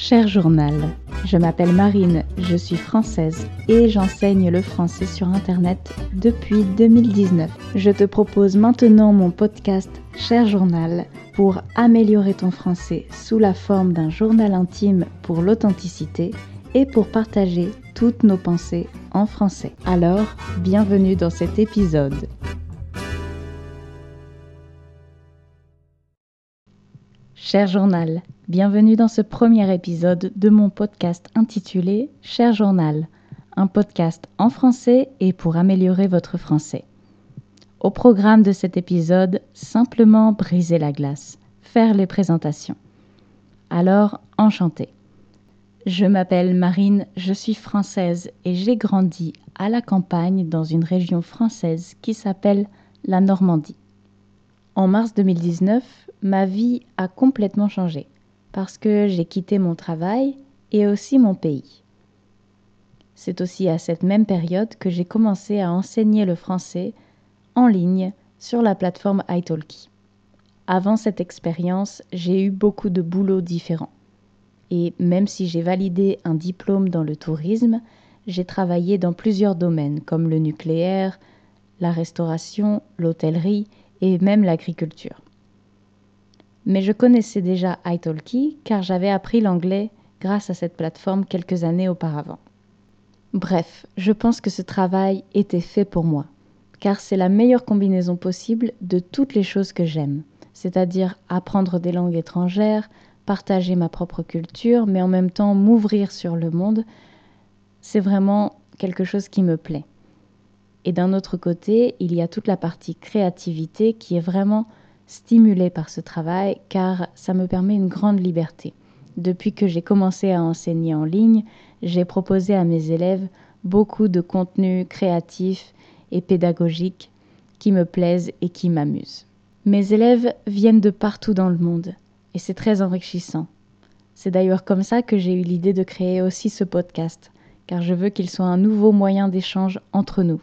Cher journal, je m'appelle Marine, je suis française et j'enseigne le français sur Internet depuis 2019. Je te propose maintenant mon podcast Cher journal pour améliorer ton français sous la forme d'un journal intime pour l'authenticité et pour partager toutes nos pensées en français. Alors, bienvenue dans cet épisode. Cher journal, bienvenue dans ce premier épisode de mon podcast intitulé Cher journal, un podcast en français et pour améliorer votre français. Au programme de cet épisode, simplement briser la glace, faire les présentations. Alors, enchanté. Je m'appelle Marine, je suis française et j'ai grandi à la campagne dans une région française qui s'appelle la Normandie. En mars 2019, ma vie a complètement changé parce que j'ai quitté mon travail et aussi mon pays. C'est aussi à cette même période que j'ai commencé à enseigner le français en ligne sur la plateforme italki. Avant cette expérience, j'ai eu beaucoup de boulots différents. Et même si j'ai validé un diplôme dans le tourisme, j'ai travaillé dans plusieurs domaines comme le nucléaire, la restauration, l'hôtellerie et même l'agriculture. Mais je connaissais déjà italki car j'avais appris l'anglais grâce à cette plateforme quelques années auparavant. Bref, je pense que ce travail était fait pour moi, car c'est la meilleure combinaison possible de toutes les choses que j'aime, c'est-à-dire apprendre des langues étrangères, partager ma propre culture, mais en même temps m'ouvrir sur le monde. C'est vraiment quelque chose qui me plaît. Et d'un autre côté, il y a toute la partie créativité qui est vraiment stimulée par ce travail car ça me permet une grande liberté. Depuis que j'ai commencé à enseigner en ligne, j'ai proposé à mes élèves beaucoup de contenus créatifs et pédagogiques qui me plaisent et qui m'amusent. Mes élèves viennent de partout dans le monde et c'est très enrichissant. C'est d'ailleurs comme ça que j'ai eu l'idée de créer aussi ce podcast, car je veux qu'il soit un nouveau moyen d'échange entre nous.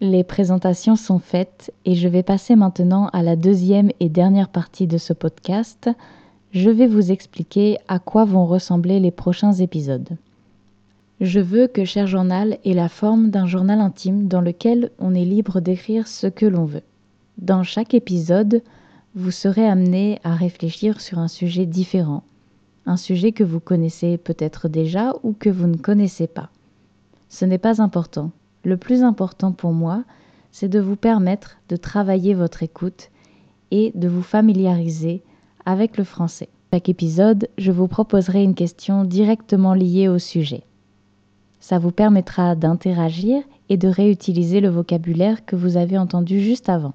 Les présentations sont faites et je vais passer maintenant à la deuxième et dernière partie de ce podcast. Je vais vous expliquer à quoi vont ressembler les prochains épisodes. Je veux que Cher Journal ait la forme d'un journal intime dans lequel on est libre d'écrire ce que l'on veut. Dans chaque épisode, vous serez amené à réfléchir sur un sujet différent, un sujet que vous connaissez peut-être déjà ou que vous ne connaissez pas. Ce n'est pas important, le plus important pour moi, c'est de vous permettre de travailler votre écoute et de vous familiariser avec le français. Chaque épisode, je vous proposerai une question directement liée au sujet. Ça vous permettra d'interagir et de réutiliser le vocabulaire que vous avez entendu juste avant.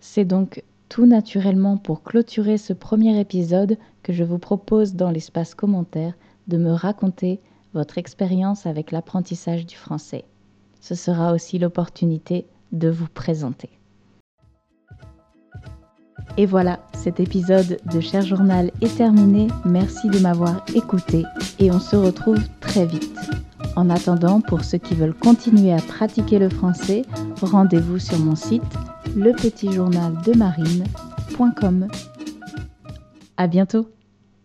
C'est donc tout naturellement pour clôturer ce premier épisode que je vous propose dans l'espace commentaire de me raconter votre expérience avec l'apprentissage du français ce sera aussi l'opportunité de vous présenter. Et voilà, cet épisode de Cher Journal est terminé. Merci de m'avoir écouté et on se retrouve très vite. En attendant, pour ceux qui veulent continuer à pratiquer le français, rendez-vous sur mon site lepetitjournaldemarine.com. À bientôt!